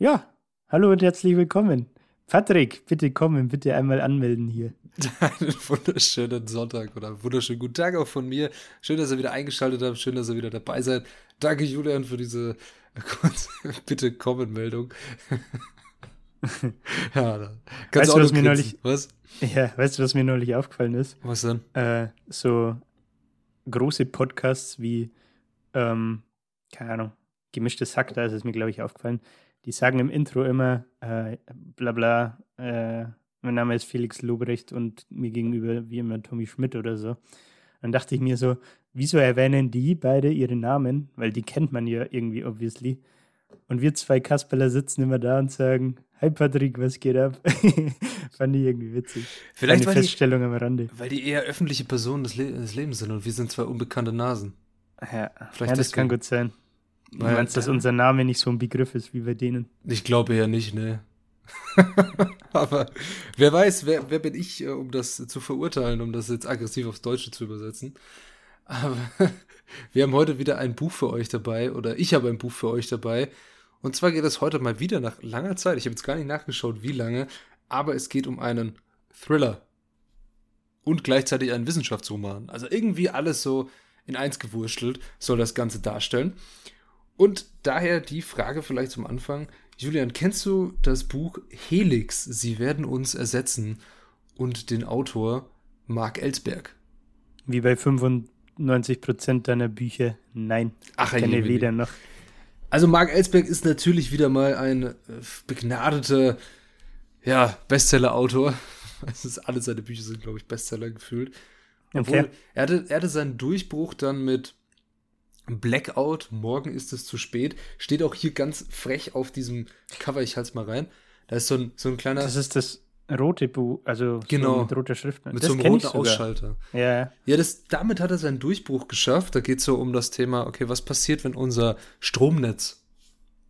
Ja, hallo und herzlich willkommen. Patrick, bitte kommen, bitte einmal anmelden hier. Einen wunderschönen Sonntag oder wunderschönen guten Tag auch von mir. Schön, dass ihr wieder eingeschaltet habt, schön, dass ihr wieder dabei seid. Danke, Julian, für diese kurze Bitte kommen Meldung. ja, da kannst weißt du, was mir neulich, was? Ja, weißt du, was mir neulich aufgefallen ist? Was denn? Äh, so große Podcasts wie, ähm, keine Ahnung, gemischtes Hack, da ist es mir, glaube ich, aufgefallen. Die sagen im Intro immer, äh, bla bla, äh, mein Name ist Felix Lobrecht und mir gegenüber wie immer Tommy Schmidt oder so. Dann dachte ich mir so, wieso erwähnen die beide ihre Namen? Weil die kennt man ja irgendwie, obviously. Und wir zwei Kasperler sitzen immer da und sagen, Hi Patrick, was geht ab? Fand ich irgendwie witzig. Vielleicht eine Feststellung die, am Rande. Weil die eher öffentliche Personen des, Le des, Lebens sind und wir sind zwei unbekannte Nasen. Ja, Vielleicht ja das kann gut sein. Du meinst, dass unser Name nicht so ein Begriff ist wie bei denen? Ich glaube ja nicht, ne. Aber wer weiß, wer, wer bin ich, äh, um das zu verurteilen, um das jetzt aggressiv aufs Deutsche zu übersetzen. Aber wir haben heute wieder ein Buch für euch dabei, oder ich habe ein Buch für euch dabei. Und zwar geht es heute mal wieder nach langer Zeit. Ich habe jetzt gar nicht nachgeschaut, wie lange, aber es geht um einen Thriller. Und gleichzeitig einen Wissenschaftsroman. Also irgendwie alles so in eins gewurschtelt soll das Ganze darstellen. Und daher die Frage vielleicht zum Anfang. Julian, kennst du das Buch Helix? Sie werden uns ersetzen und den Autor Mark Ellsberg? Wie bei 95 Prozent deiner Bücher? Nein. Ach, ich kenne weder noch. Also Mark Ellsberg ist natürlich wieder mal ein äh, begnadeter ja, Bestseller-Autor. alle seine Bücher sind, glaube ich, Bestseller gefühlt. Obwohl, okay. er, hatte, er hatte seinen Durchbruch dann mit Blackout, morgen ist es zu spät, steht auch hier ganz frech auf diesem Cover, ich halte es mal rein. Da ist so ein, so ein kleiner. Das ist das rote Buch, also genau, so mit roter Schrift. Mit das so einem roten Ausschalter. Ja. Ja, das, damit hat er seinen Durchbruch geschafft. Da geht es so um das Thema, okay, was passiert, wenn unser Stromnetz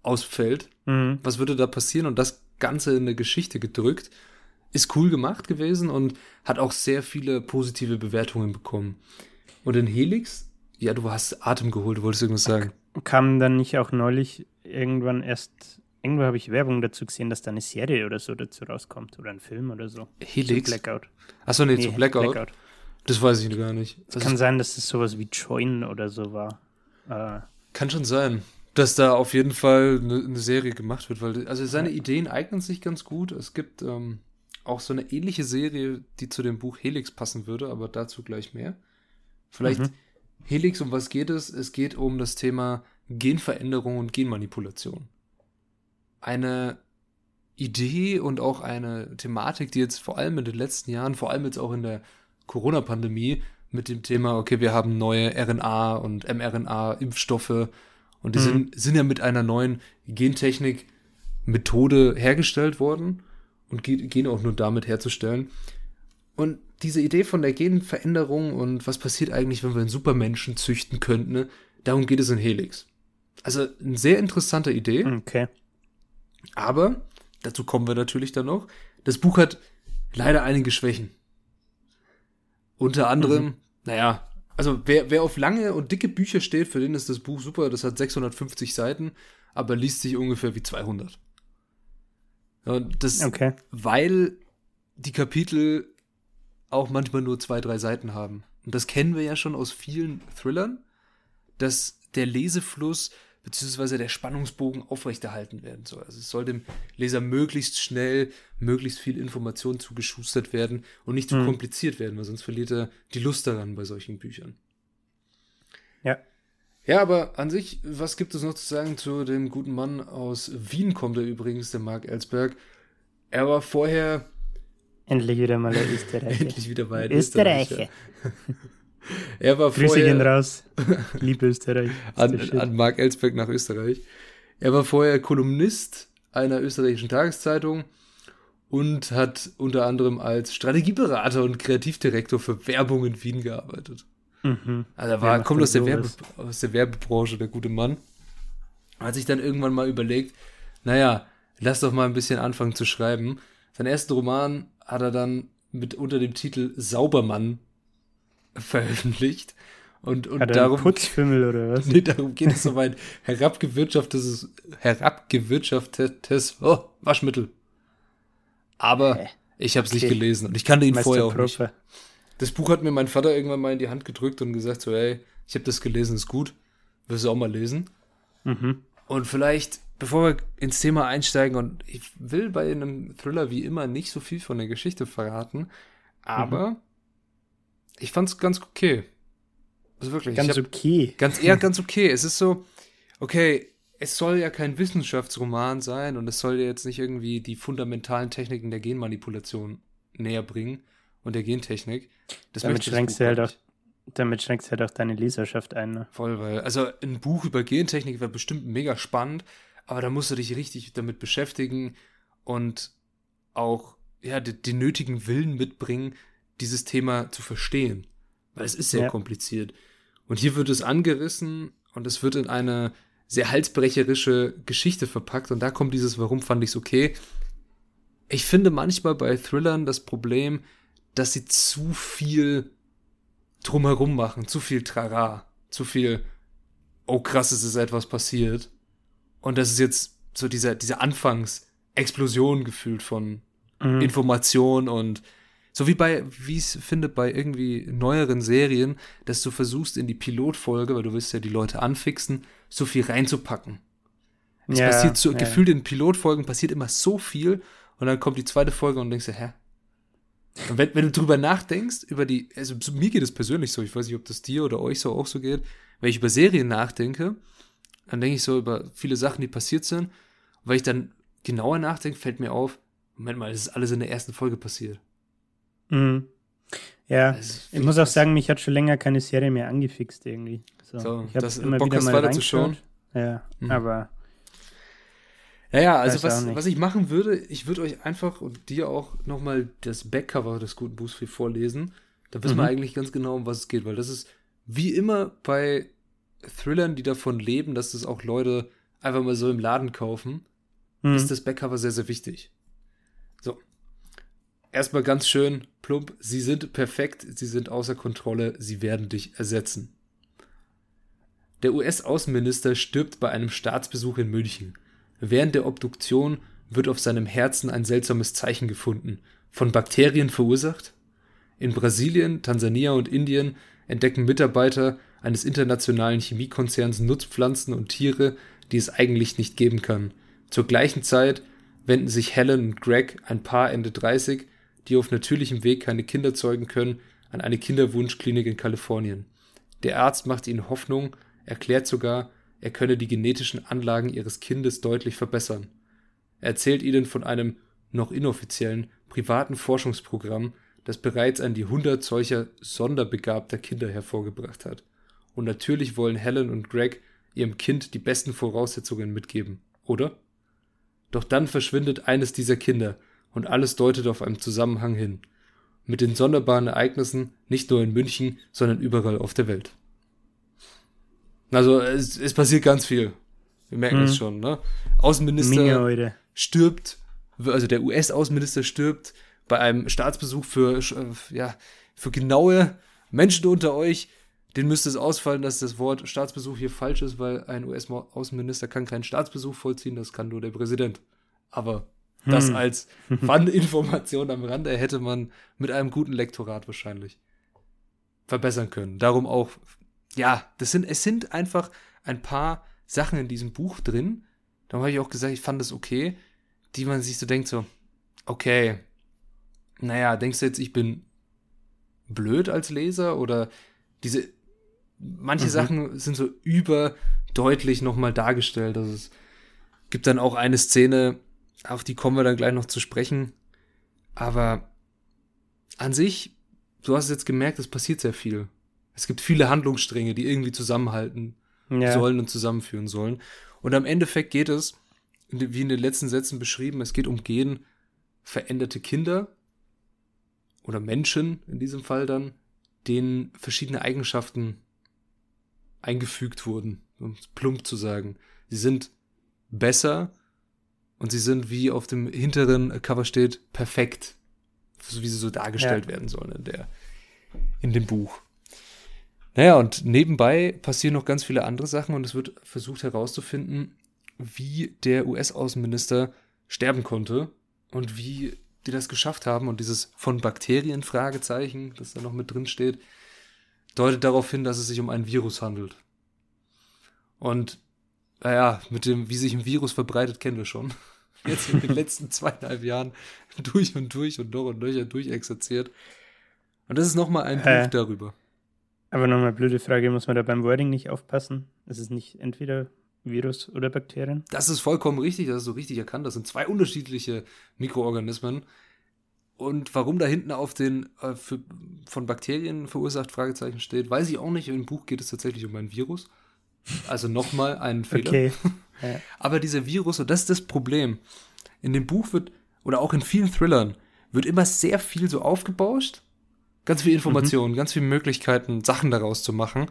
ausfällt? Mhm. Was würde da passieren? Und das Ganze in eine Geschichte gedrückt. Ist cool gemacht gewesen und hat auch sehr viele positive Bewertungen bekommen. Und in Helix ja, du hast Atem geholt, du wolltest irgendwas sagen. Kam dann nicht auch neulich irgendwann erst, irgendwo habe ich Werbung dazu gesehen, dass da eine Serie oder so dazu rauskommt oder ein Film oder so. Helix? Zu Blackout. Achso, nee, nee, zu Blackout. Blackout. Das weiß ich gar nicht. Es kann sein, dass es sowas wie Join oder so war. Äh, kann schon sein, dass da auf jeden Fall eine, eine Serie gemacht wird, weil also seine Ideen eignen sich ganz gut. Es gibt ähm, auch so eine ähnliche Serie, die zu dem Buch Helix passen würde, aber dazu gleich mehr. Vielleicht mhm. Helix, um was geht es? Es geht um das Thema Genveränderung und Genmanipulation. Eine Idee und auch eine Thematik, die jetzt vor allem in den letzten Jahren, vor allem jetzt auch in der Corona-Pandemie mit dem Thema, okay, wir haben neue RNA und mRNA-Impfstoffe und die mhm. sind, sind ja mit einer neuen Gentechnik-Methode hergestellt worden und gehen auch nur damit herzustellen. Und diese Idee von der Genveränderung und was passiert eigentlich, wenn wir einen Supermenschen züchten könnten, ne? darum geht es in Helix. Also eine sehr interessante Idee. Okay. Aber, dazu kommen wir natürlich dann noch, das Buch hat leider einige Schwächen. Unter anderem, mhm. naja, also wer, wer auf lange und dicke Bücher steht, für den ist das Buch super. Das hat 650 Seiten, aber liest sich ungefähr wie 200. Und das, okay. weil die Kapitel auch manchmal nur zwei, drei Seiten haben. Und das kennen wir ja schon aus vielen Thrillern, dass der Lesefluss bzw. der Spannungsbogen aufrechterhalten werden soll. Also es soll dem Leser möglichst schnell, möglichst viel Information zugeschustert werden und nicht zu mhm. kompliziert werden, weil sonst verliert er die Lust daran bei solchen Büchern. Ja. Ja, aber an sich, was gibt es noch zu sagen zu dem guten Mann aus Wien, kommt er übrigens, der Mark Ellsberg. Er war vorher Endlich wieder mal ein Österreicher. Endlich wieder mal ein Österreicher. Österreicher. er war Grüße gehen raus. Liebe Österreich. an, an Mark Ellsberg nach Österreich. Er war vorher Kolumnist einer österreichischen Tageszeitung und hat unter anderem als Strategieberater und Kreativdirektor für Werbung in Wien gearbeitet. Mhm. Also er war, Ja, kommt aus der, Werbe, aus der Werbebranche, der gute Mann. Hat sich dann irgendwann mal überlegt, naja, lass doch mal ein bisschen anfangen zu schreiben. Seinen ersten Roman hat er dann mit unter dem Titel Saubermann veröffentlicht. Und, und Hat er darum, Putzfimmel oder was? nee, darum geht es um ein herabgewirtschaftetes, herabgewirtschaftetes oh, Waschmittel. Aber Hä? ich habe es nicht Okay. gelesen und ich kannte ihn Meister vorher auch nicht. Proper. Das Buch hat mir mein Vater irgendwann mal in die Hand gedrückt und gesagt so, ey, ich habe das gelesen, ist gut. Wirst du auch mal lesen. Mhm. Und vielleicht, bevor wir ins Thema einsteigen, und ich will bei einem Thriller wie immer nicht so viel von der Geschichte verraten, aber ich fand's ganz okay. Also wirklich. ich Ganz hab, okay. ganz eher ganz okay. Es ist so, okay, es soll ja kein Wissenschaftsroman sein und es soll ja jetzt nicht irgendwie die fundamentalen Techniken der Genmanipulation näher bringen und der Gentechnik. Das Damit schränkst du halt auch, damit schränkst du halt auch deine Leserschaft ein. Ne? Voll, weil, also ein Buch über Gentechnik wäre bestimmt mega spannend, aber da musst du dich richtig damit beschäftigen und auch, ja, den nötigen Willen mitbringen, dieses Thema zu verstehen. Weil es ist sehr Ja. kompliziert. Und hier wird es angerissen und es wird in eine sehr halsbrecherische Geschichte verpackt und da kommt dieses Warum fand ich es okay. Ich finde manchmal bei Thrillern das Problem, dass sie zu viel drumherum machen, zu viel Trara, zu viel, oh krass, es ist etwas passiert. Und das ist jetzt so dieser, diese Anfangsexplosion gefühlt von Mhm. Information und so wie bei, wie ich es finde, bei irgendwie neueren Serien, dass du versuchst in die Pilotfolge, weil du willst ja die Leute anfixen, so viel reinzupacken. Es Ja, passiert so, ja. gefühlt in Pilotfolgen passiert immer so viel und dann kommt die zweite Folge und denkst du, hä? Und wenn, wenn du drüber nachdenkst, über die, also so- mir geht es persönlich so, ich weiß nicht, ob das dir oder euch so auch so geht, wenn ich über Serien nachdenke, dann denke ich so über viele Sachen, die passiert sind. Und weil ich dann genauer nachdenke, fällt mir auf, Moment mal, das ist alles in der ersten Folge passiert. Mhm. Ja, ich muss auch sagen, mich hat schon länger keine Serie mehr angefixt irgendwie. So, So, ich habe das- immer Bock wieder mal weiterzuschauen? Ja, Mhm. aber Ja, ja, also was, was ich machen würde, ich würde euch einfach und dir auch nochmal das Backcover des guten Buchs vorlesen. Da wissen wir Mhm. eigentlich ganz genau, um was es geht, weil das ist wie immer bei Thrillern, die davon leben, dass das auch Leute einfach mal so im Laden kaufen, mhm. ist das Backcover sehr, sehr wichtig. So. Erstmal ganz schön plump. Sie sind perfekt, sie sind außer Kontrolle, sie werden dich ersetzen. Der US-Außenminister stirbt bei einem Staatsbesuch in München. Während der Obduktion wird auf seinem Herzen ein seltsames Zeichen gefunden. Von Bakterien verursacht? In Brasilien, Tansania und Indien entdecken Mitarbeiter eines internationalen Chemiekonzerns Nutzpflanzen und Tiere, die es eigentlich nicht geben kann. Zur gleichen Zeit wenden sich Helen und Greg, ein Paar Ende 30, die auf natürlichem Weg keine Kinder zeugen können, an eine Kinderwunschklinik in Kalifornien. Der Arzt macht ihnen Hoffnung, erklärt sogar, er könne die genetischen Anlagen ihres Kindes deutlich verbessern. Er erzählt ihnen von einem noch inoffiziellen privaten Forschungsprogramm, das bereits an die 100 solcher sonderbegabter Kinder hervorgebracht hat. Und natürlich wollen Helen und Greg ihrem Kind die besten Voraussetzungen mitgeben, oder? Doch dann verschwindet eines dieser Kinder und alles deutet auf einen Zusammenhang hin. Mit den sonderbaren Ereignissen nicht nur in München, sondern überall auf der Welt. Also es, es passiert ganz viel. Wir merken es schon, ne? Außenminister stirbt, also der US-Außenminister stirbt bei einem Staatsbesuch für, äh, ja, für genaue Menschen unter euch. Den müsste es ausfallen, dass das Wort Staatsbesuch hier falsch ist, weil ein US-Außenminister kann keinen Staatsbesuch vollziehen, das kann nur der Präsident. Aber das Hm. als Fun-Information am Rande hätte man mit einem guten Lektorat wahrscheinlich verbessern können. Darum auch, ja, das sind, es sind einfach ein paar Sachen in diesem Buch drin. Da habe ich auch gesagt, ich fand das okay, die man sich so denkt, so, okay, naja, denkst du jetzt, ich bin blöd als Leser oder diese, manche Mhm. Sachen sind so überdeutlich nochmal dargestellt. Also es gibt dann auch eine Szene, auf die kommen wir dann gleich noch zu sprechen. Aber an sich, du hast jetzt gemerkt, es passiert sehr viel. Es gibt viele Handlungsstränge, die irgendwie zusammenhalten Ja. sollen und zusammenführen sollen. Und am Endeffekt geht es wie in den letzten Sätzen beschrieben, es geht um Gen veränderte Kinder oder Menschen in diesem Fall dann, denen verschiedene Eigenschaften eingefügt wurden, um es plump zu sagen. Sie sind besser und sie sind, wie auf dem hinteren Cover steht, perfekt. So wie sie so dargestellt ja. werden sollen in, der, in dem Buch. Naja, und nebenbei passieren noch ganz viele andere Sachen und es wird versucht herauszufinden, wie der US-Außenminister sterben konnte und wie die das geschafft haben. Und dieses von Bakterien Fragezeichen, das da noch mit drin steht, deutet darauf hin, dass es sich um ein Virus handelt. Und naja, mit dem, wie sich ein Virus verbreitet, kennen wir schon. Jetzt in den letzten zweieinhalb Jahren durch und durch und noch und nöcher durchexerziert. Und das ist nochmal ein äh, Buch darüber. Aber nochmal blöde Frage, muss man da beim Wording nicht aufpassen? Ist es nicht entweder Virus oder Bakterien? Das ist vollkommen richtig, das ist so richtig erkannt. Das sind zwei unterschiedliche Mikroorganismen. Und warum da hinten auf den äh, für, von Bakterien verursacht Fragezeichen steht, weiß ich auch nicht. Im Buch geht es tatsächlich um ein Virus. Also nochmal ein Fehler. Okay. Ja. Aber dieser Virus, und das ist das Problem. In dem Buch wird, oder auch in vielen Thrillern, wird immer sehr viel so aufgebauscht. Ganz viel Informationen, mhm. ganz viele Möglichkeiten, Sachen daraus zu machen.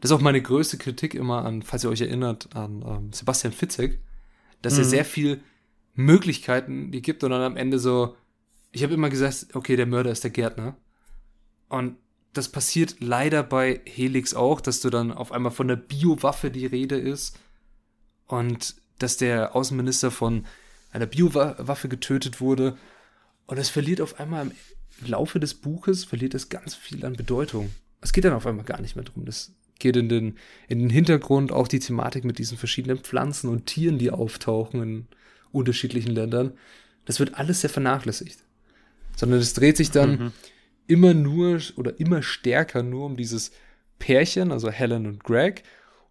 Das ist auch meine größte Kritik immer an, falls ihr euch erinnert, an ähm, Sebastian Fitzek, dass mhm. er sehr viel Möglichkeiten die gibt und dann am Ende so, ich habe immer gesagt, okay, der Mörder ist der Gärtner. Und das passiert leider bei Helix auch, dass du dann auf einmal von der Biowaffe die Rede ist und dass der Außenminister von einer Biowaffe getötet wurde. Und es verliert auf einmal im Laufe des Buches, verliert es ganz viel an Bedeutung. Es geht dann auf einmal gar nicht mehr drum. Das geht in den, in den Hintergrund auch die Thematik mit diesen verschiedenen Pflanzen und Tieren, die auftauchen in unterschiedlichen Ländern. Das wird alles sehr vernachlässigt. Sondern es dreht sich dann mhm immer nur oder immer stärker nur um dieses Pärchen, also Helen und Greg,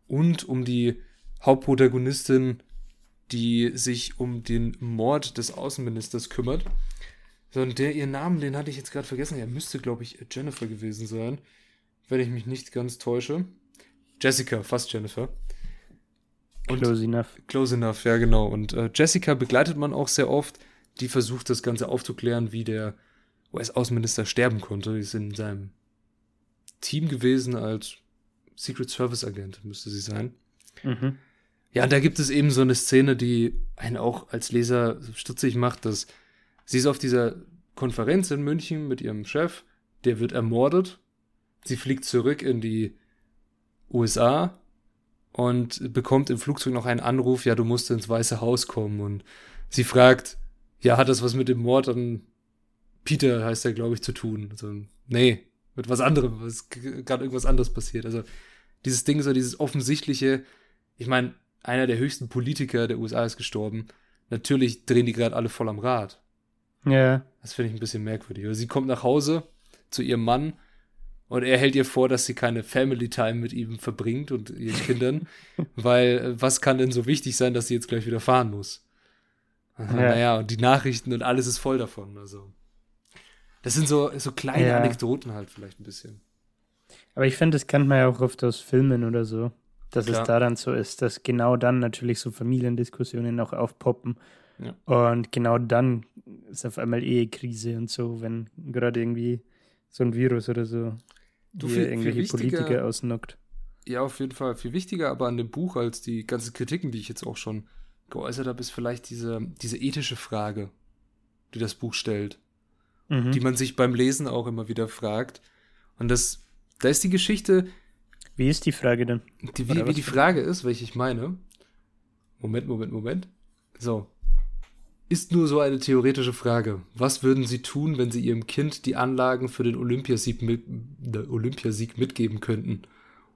und um die Hauptprotagonistin, die sich um den Mord des Außenministers kümmert. Sondern der, ihr Namen, den hatte ich jetzt gerade vergessen. Er müsste, glaube ich, Jennifer gewesen sein. Wenn ich mich nicht ganz täusche. Jessica, fast Jennifer. Und close enough. Close enough, ja, genau. Und äh, Jessica begleitet man auch sehr oft. Die versucht, das Ganze aufzuklären, wie der US-Außenminister sterben konnte. Die ist in seinem Team gewesen als Secret Service Agent, müsste sie sein. Mhm. Ja, und da gibt es eben so eine Szene, die einen auch als Leser stutzig macht, dass sie ist auf dieser Konferenz in München mit ihrem Chef, der wird ermordet. Sie fliegt zurück in die USA und bekommt im Flugzeug noch einen Anruf, ja, du musst ins Weiße Haus kommen. Und sie fragt, ja, hat das was mit dem Mord an Peter heißt er, glaube ich, zu tun. Also, nee, mit was anderem, was gerade irgendwas anderes passiert. Also dieses Ding, so dieses offensichtliche, ich meine, einer der höchsten Politiker der USA ist gestorben. Natürlich drehen die gerade alle voll am Rad. Ja. Das finde ich ein bisschen merkwürdig. Also sie kommt nach Hause zu ihrem Mann und er hält ihr vor, dass sie keine Family Time mit ihm verbringt und ihren Kindern, weil äh, was kann denn so wichtig sein, dass sie jetzt gleich wieder fahren muss? Ja. Naja, und die Nachrichten und alles ist voll davon. Also. Das sind so, so kleine ja. Anekdoten halt vielleicht ein bisschen. Aber ich finde, das kennt man ja auch oft aus Filmen oder so, dass Klar. es daran so ist, dass genau dann natürlich so Familiendiskussionen auch aufpoppen. Ja. Und genau dann ist auf einmal Ehekrise und so, wenn gerade irgendwie so ein Virus oder so du viel, irgendwelche viel Politiker ausnockt. Ja, auf jeden Fall. Viel wichtiger aber an dem Buch als die ganzen Kritiken, die ich jetzt auch schon geäußert habe, ist vielleicht diese, diese ethische Frage, die das Buch stellt mhm. die man sich beim Lesen auch immer wieder fragt. Und das, da ist die Geschichte. Wie ist die Frage denn? Die, wie, wie die Frage ist, welche ich meine. Moment, Moment, Moment. So. Ist nur so eine theoretische Frage. Was würden Sie tun, wenn Sie Ihrem Kind die Anlagen für den Olympiasieg, mit, Olympiasieg mitgeben könnten?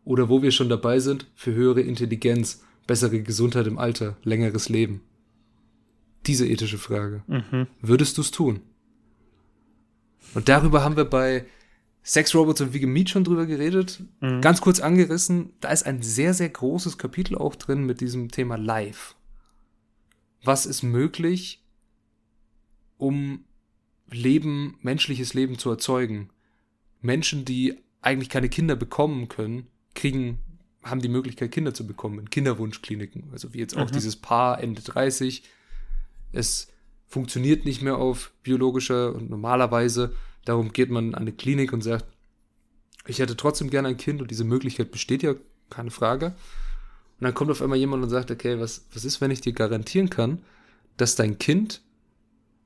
Oder wo wir schon dabei sind, für höhere Intelligenz, bessere Gesundheit im Alter, längeres Leben? Diese ethische Frage. Mhm. Würdest du es tun? Und darüber haben wir bei Sex Robots und Vegan Meat schon drüber geredet. Mhm. Ganz kurz angerissen. Da ist ein sehr, sehr großes Kapitel auch drin mit diesem Thema Live. Was ist möglich, um Leben, menschliches Leben zu erzeugen? Menschen, die eigentlich keine Kinder bekommen können, kriegen haben die Möglichkeit, Kinder zu bekommen in Kinderwunschkliniken. Also wie jetzt auch mhm. dieses Paar Ende 30. Es funktioniert nicht mehr auf biologischer und normalerweise. Darum geht man an eine Klinik und sagt, ich hätte trotzdem gerne ein Kind und diese Möglichkeit besteht ja, keine Frage. Und dann kommt auf einmal jemand und sagt, okay, was, was ist, wenn ich dir garantieren kann, dass dein Kind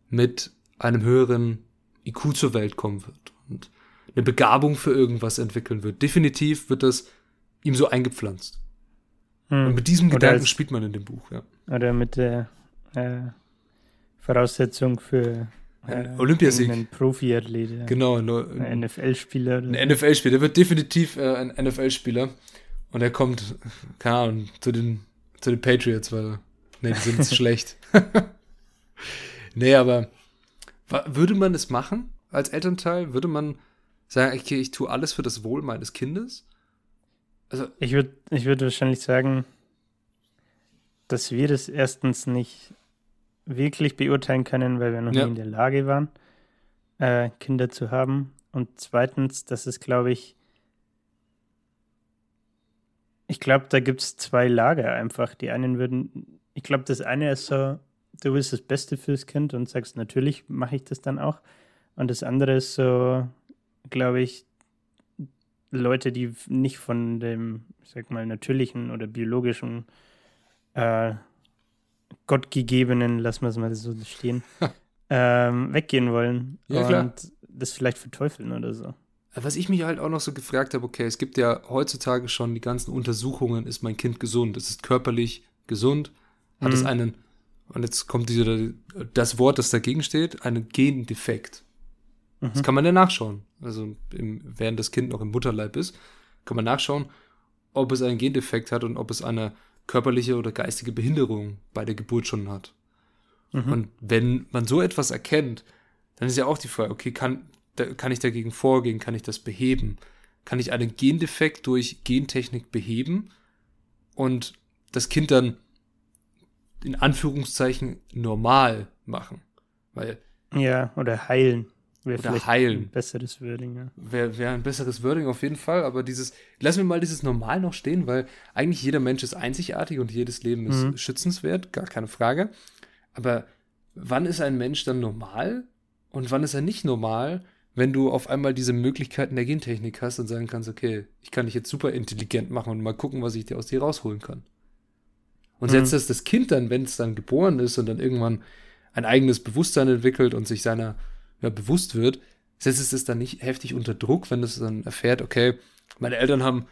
mit einem höheren IQ zur Welt kommen wird und eine Begabung für irgendwas entwickeln wird. Definitiv wird das ihm so eingepflanzt. Hm. Und mit diesem Gedanken als, spielt man in dem Buch, ja. Oder mit der äh, Voraussetzung für äh, Olympiasieg. Ein Profiathlet. Ja. Genau. Ein NFL-Spieler. Ein NFL-Spieler. Der wird definitiv äh, ein NFL-Spieler. Und er kommt, keine Ahnung, zu den, zu den Patriots, weil, nee, die sind schlecht. nee, aber würde man es machen als Elternteil? Würde man sagen, okay, ich tue alles für das Wohl meines Kindes? Also, ich würde ich würd wahrscheinlich sagen, dass wir das erstens nicht wirklich beurteilen können, weil wir noch ja. nie in der Lage waren, äh, Kinder zu haben. Und zweitens, dass es, glaube ich, ich glaube, da gibt es zwei Lager einfach. Die einen würden, ich glaube, das eine ist so, du willst das Beste fürs Kind und sagst, natürlich mache ich das dann auch. Und das andere ist so, glaube ich, Leute, die nicht von dem, ich sag mal, natürlichen oder biologischen äh, gottgegebenen, lassen wir es mal so stehen, ähm, weggehen wollen ja, und klar. das vielleicht verteufeln oder so. Was ich mich halt auch noch so gefragt habe, okay, es gibt ja heutzutage schon die ganzen Untersuchungen, ist mein Kind gesund, ist es körperlich gesund, hat mhm. es einen, und jetzt kommt diese, das Wort, das dagegen steht, einen Gendefekt. Mhm. Das kann man ja nachschauen. Also im, während das Kind noch im Mutterleib ist, kann man nachschauen, ob es einen Gendefekt hat und ob es eine körperliche oder geistige Behinderung bei der Geburt schon hat. Mhm. Und wenn man so etwas erkennt, dann ist ja auch die Frage, okay, kann, da, kann ich dagegen vorgehen, kann ich das beheben? Kann ich einen Gendefekt durch Gentechnik beheben und das Kind dann in Anführungszeichen normal machen? Weil ja, oder heilen. Wäre oder heilen. Ein besseres Wording, ja. Wäre wär ein besseres Wording auf jeden Fall, aber dieses, lassen wir mal dieses Normal noch stehen, weil eigentlich jeder Mensch ist einzigartig und jedes Leben ist mhm. schützenswert, gar keine Frage. Aber wann ist ein Mensch dann normal und wann ist er nicht normal, wenn du auf einmal diese Möglichkeiten der Gentechnik hast und sagen kannst, okay, ich kann dich jetzt super intelligent machen und mal gucken, was ich dir aus dir rausholen kann. Und mhm. setzt das das Kind dann, wenn es dann geboren ist und dann irgendwann ein eigenes Bewusstsein entwickelt und sich seiner ja, bewusst wird, setzt es dann nicht heftig unter Druck, wenn es dann erfährt, okay, meine Eltern haben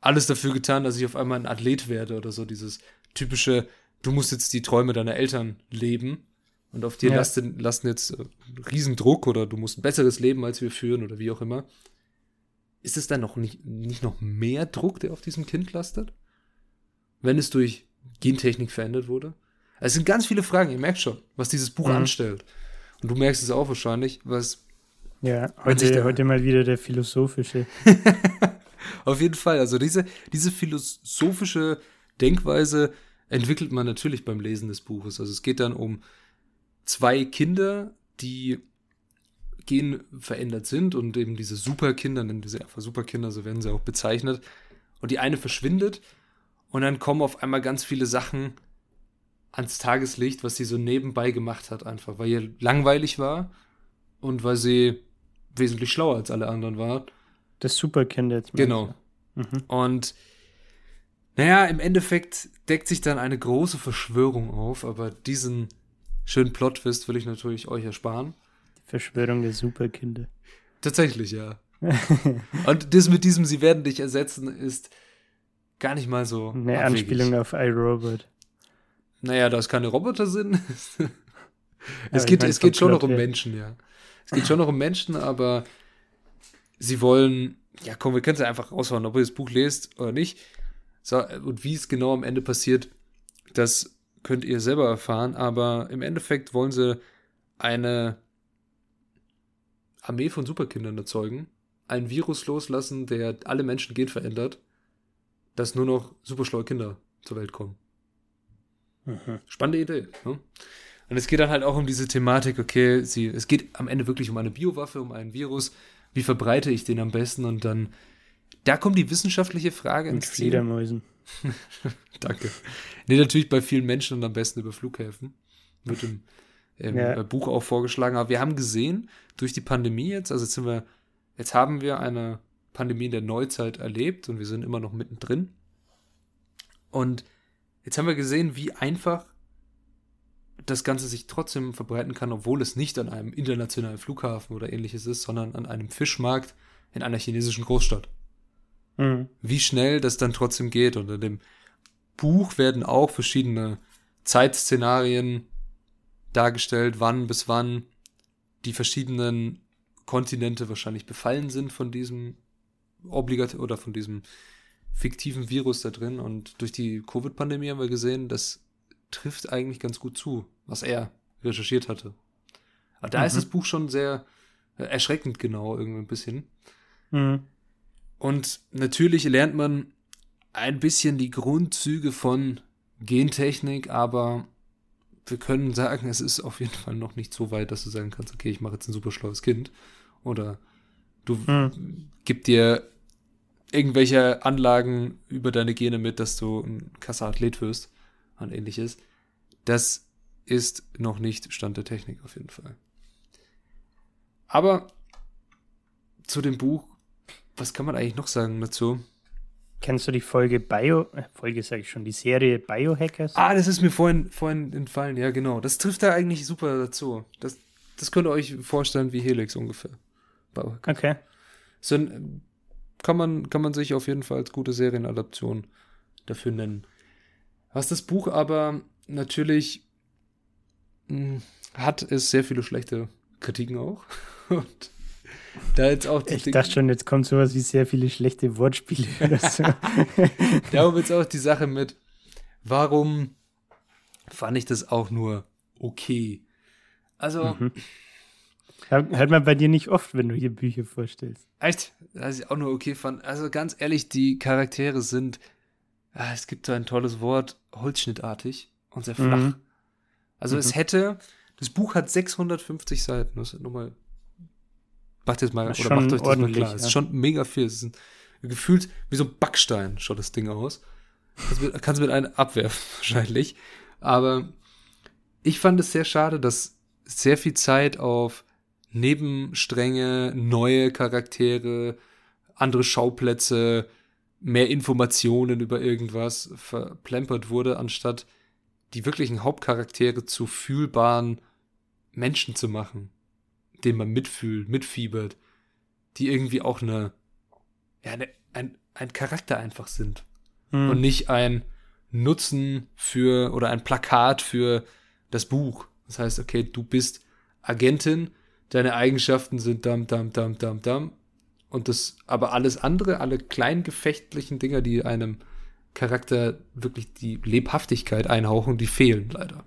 alles dafür getan, dass ich auf einmal ein Athlet werde oder so dieses typische, du musst jetzt die Träume deiner Eltern leben und auf dir ja. lasten, lasten jetzt äh, Riesendruck oder du musst ein besseres Leben als wir führen oder wie auch immer. Ist es dann noch nicht, nicht noch mehr Druck, der auf diesem Kind lastet? Wenn es durch Gentechnik verändert wurde? Es sind ganz viele Fragen, ihr merkt schon, was dieses Buch mhm. anstellt. Und du merkst es auch wahrscheinlich, was. Ja, heute, heute mal wieder der philosophische. Auf jeden Fall. Also diese, diese philosophische Denkweise entwickelt man natürlich beim Lesen des Buches. Also es geht dann um zwei Kinder, die genverändert sind und eben diese Superkinder, nennen diese einfach Superkinder, so werden sie auch bezeichnet. Und die eine verschwindet und dann kommen auf einmal ganz viele Sachen ans Tageslicht, was sie so nebenbei gemacht hat, einfach, weil ihr langweilig war und weil sie wesentlich schlauer als alle anderen war. Das Superkind jetzt. Genau. Mhm. Und naja, im Endeffekt deckt sich dann eine große Verschwörung auf, aber diesen schönen Plot-Twist will ich natürlich euch ersparen. Die Verschwörung der Superkinder. Tatsächlich, ja. und das mit diesem Sie werden dich ersetzen ist gar nicht mal so. Eine abwegig. Anspielung auf iRobot. Naja, da es keine Roboter sind. es geht, es geht schon noch um Menschen, ja. Es geht schon noch um Menschen, aber sie wollen, ja komm, wir können es ja einfach raushauen, ob ihr das Buch lest oder nicht. So, und wie es genau am Ende passiert, das könnt ihr selber erfahren, aber im Endeffekt wollen sie eine Armee von Superkindern erzeugen, ein Virus loslassen, der alle Menschen gen verändert, dass nur noch superschlaue Kinder zur Welt kommen. Mhm. Spannende Idee. Ne? Und es geht dann halt auch um diese Thematik, okay, sie, es geht am Ende wirklich um eine Biowaffe, um einen Virus. Wie verbreite ich den am besten? Und dann da kommt die wissenschaftliche Frage Mit Fledermäusen. Danke. Nee, natürlich bei vielen Menschen und am besten über Flughäfen. Wird im, im ja. Buch auch vorgeschlagen. Aber wir haben gesehen, durch die Pandemie jetzt, also jetzt sind wir, jetzt haben wir eine Pandemie in der Neuzeit erlebt und wir sind immer noch mittendrin. Und jetzt haben wir gesehen, wie einfach das Ganze sich trotzdem verbreiten kann, obwohl es nicht an einem internationalen Flughafen oder ähnliches ist, sondern an einem Fischmarkt in einer chinesischen Großstadt. Mhm. Wie schnell das dann trotzdem geht. Und in dem Buch werden auch verschiedene Zeitszenarien dargestellt, wann bis wann die verschiedenen Kontinente wahrscheinlich befallen sind von diesem obligat oder von diesem fiktiven Virus da drin. Und durch die Covid-Pandemie haben wir gesehen, das trifft eigentlich ganz gut zu, was er recherchiert hatte. Aber da mhm. ist das Buch schon sehr erschreckend genau, irgendwie ein bisschen. Mhm. Und natürlich lernt man ein bisschen die Grundzüge von Gentechnik, aber wir können sagen, es ist auf jeden Fall noch nicht so weit, dass du sagen kannst, okay, ich mache jetzt ein super schlaues Kind. Oder du mhm. gib dir irgendwelche Anlagen über deine Gene mit, dass du ein krasser Athlet wirst und ähnliches. Das ist noch nicht Stand der Technik auf jeden Fall. Aber zu dem Buch, was kann man eigentlich noch sagen dazu? Kennst du die Folge Bio, äh, Folge sage ich schon, die Serie Biohackers? Ah, das ist mir vorhin, vorhin entfallen, ja genau. Das trifft da eigentlich super dazu. Das, das könnt ihr euch vorstellen wie Helix ungefähr. Biohackers. Okay. So ein kann man, kann man sich auf jeden Fall als gute Serienadaption dafür nennen. Was das Buch aber natürlich mh, hm, hat, ist sehr viele schlechte Kritiken auch. Und da jetzt auch ich dachte schon, jetzt kommt sowas wie sehr viele schlechte Wortspiele oder so. da haben jetzt auch die Sache mit, warum fand ich das auch nur okay? Also, mhm. Hört man bei dir nicht oft, wenn du hier Bücher vorstellst. Echt? Was ich auch nur okay fand. Also ganz ehrlich, die Charaktere sind, ah, es gibt so ein tolles Wort, holzschnittartig und sehr flach. Mhm. Also mhm. es hätte, das Buch hat 650 Seiten. Das ist nochmal, macht jetzt mal, oder macht euch das mal klar. Es ist schon mega viel. Es ist ein, gefühlt wie so ein Backstein schaut das Ding aus. Kannst mit, kannst mit einem abwerfen, wahrscheinlich. Aber ich fand es sehr schade, dass sehr viel Zeit auf Nebenstränge, neue Charaktere, andere Schauplätze, mehr Informationen über irgendwas verplempert wurde, anstatt die wirklichen Hauptcharaktere zu fühlbaren Menschen zu machen, denen man mitfühlt, mitfiebert, die irgendwie auch eine, ja, eine, ein, ein Charakter einfach sind. Hm. Und nicht ein Nutzen für oder ein Plakat für das Buch. Das heißt, okay, du bist Agentin, deine Eigenschaften sind dam, dam, dam, dam, dam. Und das, aber alles andere, alle kleingefechtlichen Dinger, die einem Charakter wirklich die Lebhaftigkeit einhauchen, die fehlen leider.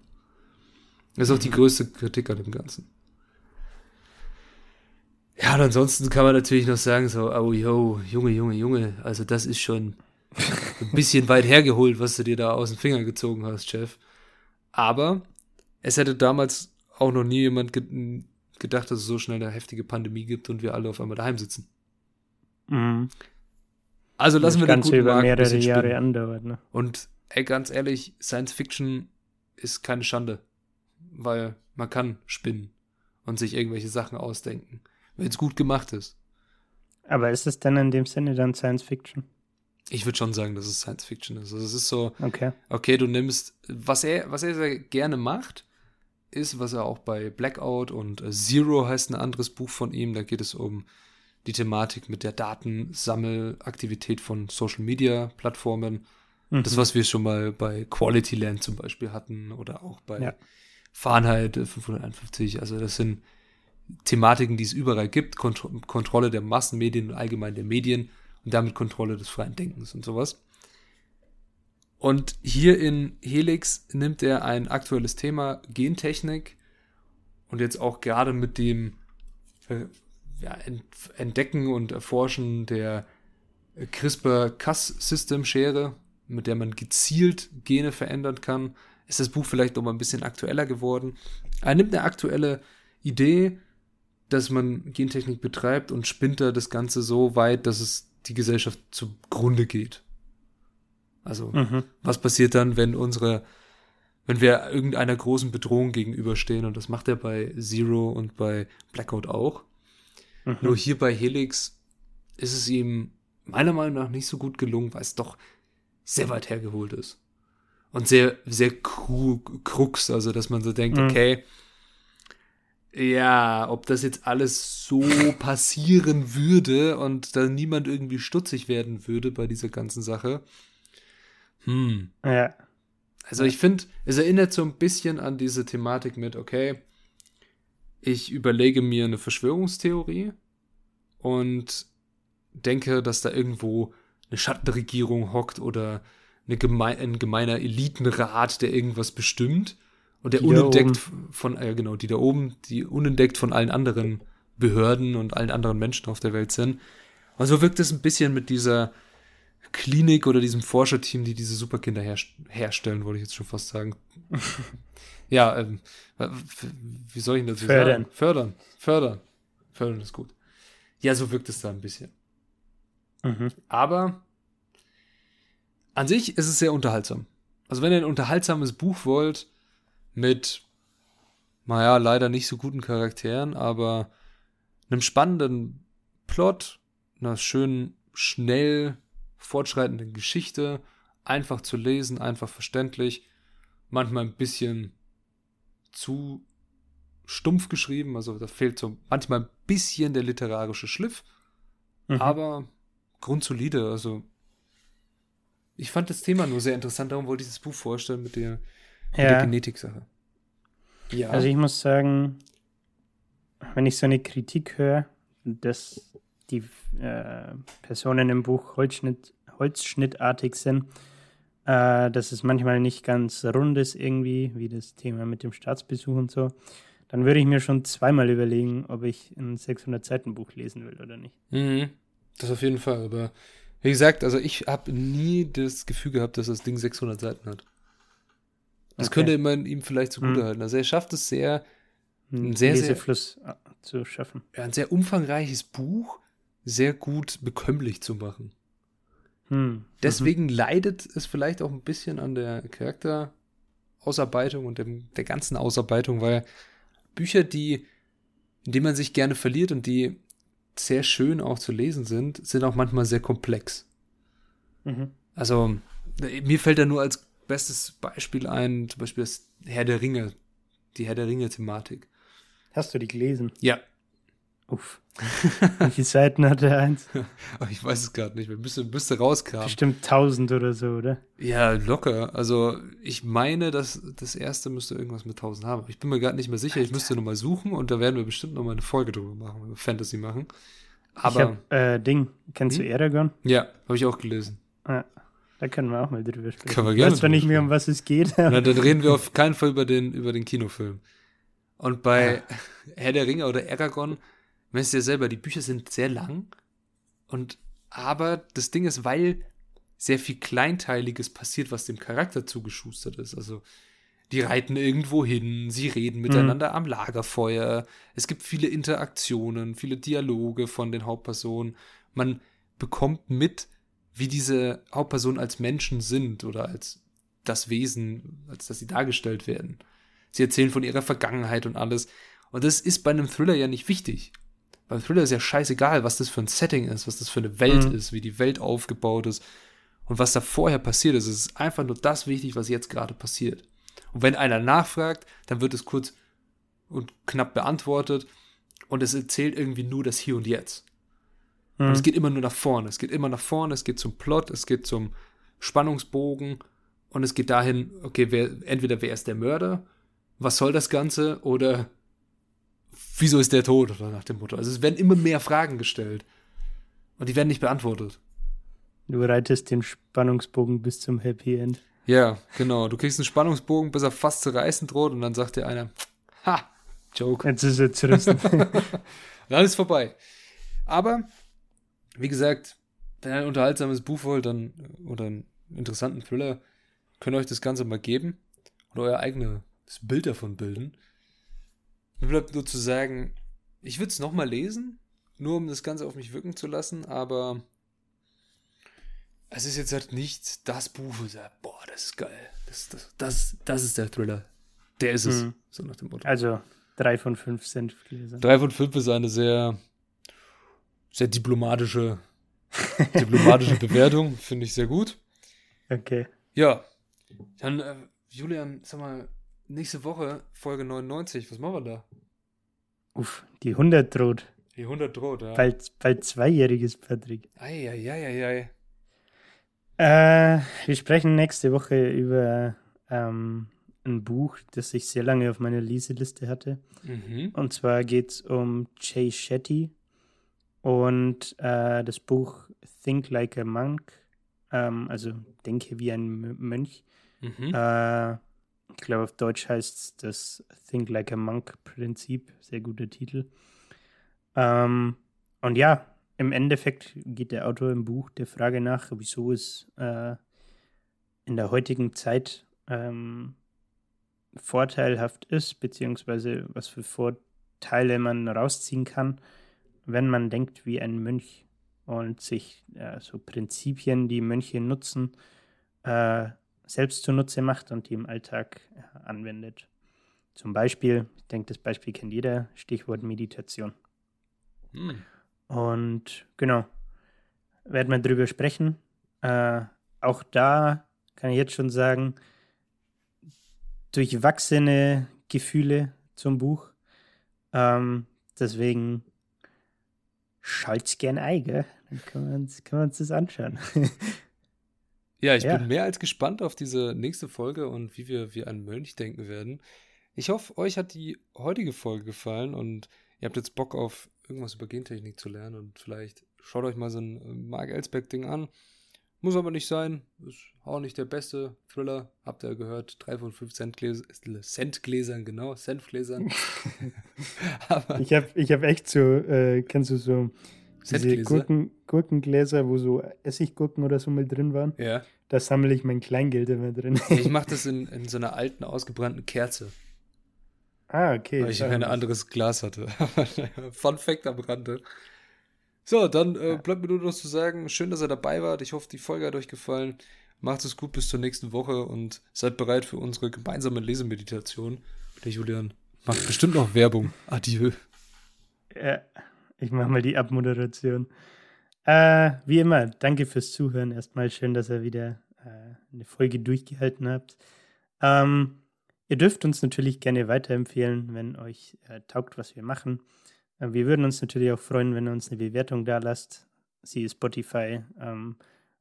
Das ist auch die mhm. größte Kritik an dem Ganzen. Ja, und ansonsten kann man natürlich noch sagen, so, oh, yo, Junge, Junge, Junge, also das ist schon ein bisschen weit hergeholt, was du dir da aus den Fingern gezogen hast, Chef. Aber es hätte damals auch noch nie jemand gedacht, dass es so schnell eine heftige Pandemie gibt und wir alle auf einmal daheim sitzen. Mhm. Also lassen wir den guten über mehrere Jahre andauert. Ne? Und ey, ganz ehrlich, Science Fiction ist keine Schande, weil man kann spinnen und sich irgendwelche Sachen ausdenken, wenn es gut gemacht ist. Aber ist es denn in dem Sinne dann Science Fiction? Ich würde schon sagen, dass es Science Fiction ist. Also es ist so, okay, okay du nimmst, was er, was er sehr gerne macht, ist, was er auch bei Blackout und äh, Zero heißt ein anderes Buch von ihm. Da geht es um die Thematik mit der Datensammelaktivität von Social Media Plattformen. Mhm. Das, was wir schon mal bei Quality Land zum Beispiel hatten oder auch bei ja. Fahrenheit 551. Also das sind Thematiken, die es überall gibt. Kont Kontrolle der Massenmedien und allgemein der Medien und damit Kontrolle des freien Denkens und sowas. Und hier in Helix nimmt er ein aktuelles Thema, Gentechnik, und jetzt auch gerade mit dem äh, ja, Entdecken und Erforschen der CRISPR-Cas-System-Schere, mit der man gezielt Gene verändern kann, ist das Buch vielleicht noch mal ein bisschen aktueller geworden. Er nimmt eine aktuelle Idee, dass man Gentechnik betreibt und spinnt da das Ganze so weit, dass es die Gesellschaft zugrunde geht. Also, Mhm. was passiert dann, wenn unsere, wenn wir irgendeiner großen Bedrohung gegenüberstehen? Und das macht er bei Zero und bei Blackout auch. Mhm. Nur hier bei Helix ist es ihm meiner Meinung nach nicht so gut gelungen, weil es doch sehr weit hergeholt ist. Und sehr, sehr kru krux, also dass man so denkt, Mhm. okay, ja, ob das jetzt alles so passieren würde und da niemand irgendwie stutzig werden würde bei dieser ganzen Sache. Hm. Ja. Also ich finde, es erinnert so ein bisschen an diese Thematik mit, okay, ich überlege mir eine Verschwörungstheorie und denke, dass da irgendwo eine Schattenregierung hockt oder eine geme ein gemeiner Elitenrat, der irgendwas bestimmt und der Die unentdeckt von, äh, genau, die da oben, die unentdeckt von allen anderen Behörden und allen anderen Menschen auf der Welt sind. Und so wirkt es ein bisschen mit dieser Klinik oder diesem Forscherteam, die diese Superkinder her herstellen, wollte ich jetzt schon fast sagen. ja, ähm, wie soll ich denn dazu Fördern. sagen? Fördern. Fördern. Fördern ist gut. Ja, so wirkt es da ein bisschen. Mhm. Aber an sich ist es sehr unterhaltsam. Also wenn ihr ein unterhaltsames Buch wollt mit, naja, leider nicht so guten Charakteren, aber einem spannenden Plot, einer schönen, schnell fortschreitenden Geschichte, einfach zu lesen, einfach verständlich, manchmal ein bisschen zu stumpf geschrieben, also da fehlt so manchmal ein bisschen der literarische Schliff, Mhm. aber grundsolide. Also ich fand das Thema nur sehr interessant, darum wollte ich das Buch vorstellen mit der, mit der ja. Genetik-Sache. Ja. Also ich muss sagen, wenn ich so eine Kritik höre, dass die äh, Personen im Buch Holzschnitt, holzschnittartig sind, äh, dass es manchmal nicht ganz rund ist irgendwie, wie das Thema mit dem Staatsbesuch und so, dann würde ich mir schon zweimal überlegen, ob ich ein 600-Seiten-Buch lesen will oder nicht. Mhm. Das auf jeden Fall. Aber wie gesagt, also ich habe nie das Gefühl gehabt, dass das Ding 600 Seiten hat. Das Okay. könnte man ihm vielleicht zugute halten. Also er schafft es sehr, Einen Ein sehr, sehr- Lesefluss äh, zu schaffen. ja, ein sehr umfangreiches Buch sehr gut bekömmlich zu machen. Hm. Deswegen leidet es vielleicht auch ein bisschen an der Charakterausarbeitung und dem, der ganzen Ausarbeitung, weil Bücher, die, in denen man sich gerne verliert und die sehr schön auch zu lesen sind, sind auch manchmal sehr komplex. Mhm. Also, mir fällt da nur als bestes Beispiel ein, zum Beispiel das Herr der Ringe, die Herr der Ringe-Thematik. Hast du die gelesen? Ja, Uff. Wie viele Seiten hat der eins? ich weiß es gerade nicht mehr. Müsste, müsste rauskramen. Bestimmt 1000 oder so, oder? Ja, locker. Also, ich meine, dass das erste müsste irgendwas mit 1000 haben. Ich bin mir gerade nicht mehr sicher. Ich müsste nochmal suchen und da werden wir bestimmt nochmal eine Folge drüber machen, wenn wir Fantasy machen. ich Aber, hab, äh, Ding, kennst Hm? du Aragon? ja, habe ich auch gelesen. Ah, da können wir auch mal drüber sprechen. Können wir Ich gerne weiß zwar drüber nicht mehr, um was es geht. Na, dann reden wir auf keinen Fall über den, über den Kinofilm. Und bei Herr der Ringe oder Aragorn, weißt du ja selber, die Bücher sind sehr lang. Und aber das Ding ist, weil sehr viel Kleinteiliges passiert, was dem Charakter zugeschustert ist. Also die reiten irgendwo hin, sie reden miteinander am Lagerfeuer. Es gibt viele Interaktionen, viele Dialoge von den Hauptpersonen. Man bekommt mit, wie diese Hauptpersonen als Menschen sind oder als das Wesen, als dass sie dargestellt werden. Sie erzählen von ihrer Vergangenheit und alles. Und das ist bei einem Thriller ja nicht wichtig. Beim Thriller ist ja scheißegal, was das für ein Setting ist, was das für eine Welt Mhm. ist, wie die Welt aufgebaut ist und was da vorher passiert ist. Es ist einfach nur das wichtig, was jetzt gerade passiert. Und wenn einer nachfragt, dann wird es kurz und knapp beantwortet und es erzählt irgendwie nur das Hier und Jetzt. Und es Hm. geht immer nur nach vorne. Es geht immer nach vorne, es geht zum Plot, es geht zum Spannungsbogen und es geht dahin, okay, wer, entweder wer ist der Mörder, was soll das Ganze oder wieso ist der tot oder nach dem Motto. Also es werden immer mehr Fragen gestellt und die werden nicht beantwortet. Du reitest den Spannungsbogen bis zum Happy End. Ja, genau. Du kriegst einen Spannungsbogen, bis er fast zu reißen droht und dann sagt dir einer, ha, Joke. Jetzt ist er zerrissen. Dann ist vorbei. Aber, wie gesagt, wenn ihr ein unterhaltsames Buch wollt dann, oder einen interessanten Thriller, könnt ihr euch das Ganze mal geben und euer eigenes Bild davon bilden. Mir bleibt nur zu sagen, ich würde es nochmal lesen, nur um das Ganze auf mich wirken zu lassen, aber es ist jetzt halt nicht das Buch, wo ich sage, boah, das ist geil. Das, das, das, das ist der Thriller. Der ist es. Mhm. So nach dem Motto. Also drei von fünf Senfgläsern. Drei von fünf ist eine sehr, sehr diplomatische, diplomatische Bewertung. Finde ich sehr gut. Okay. Ja. Dann, äh, Julian, sag mal, nächste Woche Folge 99. Was machen wir da? Uff, die 100 droht. Die 100 droht, ja. Bald, bald zweijähriges Patrick. Eieieiei. Äh, wir sprechen nächste Woche über ähm, ein Buch, das ich sehr lange auf meiner Leseliste hatte. Mhm. Und zwar geht es um Jay Shetty und äh, das Buch Think Like a Monk, ähm, also Denke wie ein Mönch. Mhm. Äh, ich glaube, auf Deutsch heißt es das Think Like a Monk-Prinzip. Sehr guter Titel. Ähm, und ja, im Endeffekt geht der Autor im Buch der Frage nach, wieso es äh, in der heutigen Zeit ähm, vorteilhaft ist, beziehungsweise was für Vorteile man rausziehen kann, wenn man denkt wie ein Mönch und sich äh, so Prinzipien, die Mönche nutzen, äh, selbst zunutze macht und die im Alltag äh, anwendet. Zum Beispiel, ich denke, das Beispiel kennt jeder, Stichwort Meditation. Hm. Und genau, werden wir drüber sprechen. Äh, auch da kann ich jetzt schon sagen, durchwachsene Gefühle zum Buch. Ähm, deswegen schalt's gern ein, gell? Dann können wir uns, können wir uns das anschauen. Ja, ich Ja. bin mehr als gespannt auf diese nächste Folge und wie wir wie ein Mönch denken werden. Ich hoffe, euch hat die heutige Folge gefallen und ihr habt jetzt Bock auf irgendwas über Gentechnik zu lernen und vielleicht schaut euch mal so ein äh, Mark Ellsbeck-Ding an. Muss aber nicht sein. Ist auch nicht der beste Thriller. Habt ihr gehört? Drei von fünf Centgläs Centgläsern, genau. Senfgläsern. Ich habe ich hab echt so, äh, kennst du so diese? Gurken, Gurkengläser, wo so Essiggurken oder so mal drin waren? Ja. Da sammle ich mein Kleingeld immer drin. Ich mache das in, in so einer alten, ausgebrannten Kerze. ah, okay. weil ich kein anderes Glas hatte. Fun Fact am Rande. So, dann äh, bleibt mir nur noch zu sagen, schön, dass ihr dabei wart. Ich hoffe, die Folge hat euch gefallen. Macht es gut bis zur nächsten Woche und seid bereit für unsere gemeinsame Lesemeditation. Der Julian macht bestimmt noch Werbung. Adieu. Ja, ich mache mal die Abmoderation. Äh, wie immer, danke fürs Zuhören. Erstmal schön, dass ihr wieder äh, eine Folge durchgehalten habt. Ähm, ihr dürft uns natürlich gerne weiterempfehlen, wenn euch äh, taugt, was wir machen. Äh, wir würden uns natürlich auch freuen, wenn ihr uns eine Bewertung da lasst. Sie Spotify ähm,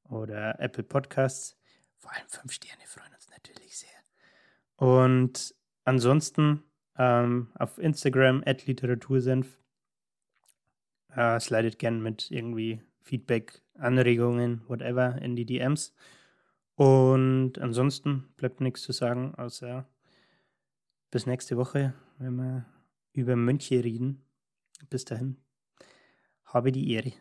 oder Apple Podcasts. Vor allem fünf Sterne freuen uns natürlich sehr. Und ansonsten ähm, auf Instagram at Literatursenf äh, slidet gern mit irgendwie Feedback, Anregungen, whatever in die DMs. Und ansonsten bleibt nichts zu sagen, außer bis nächste Woche, wenn wir über Mönche reden. Bis dahin, habe die Ehre.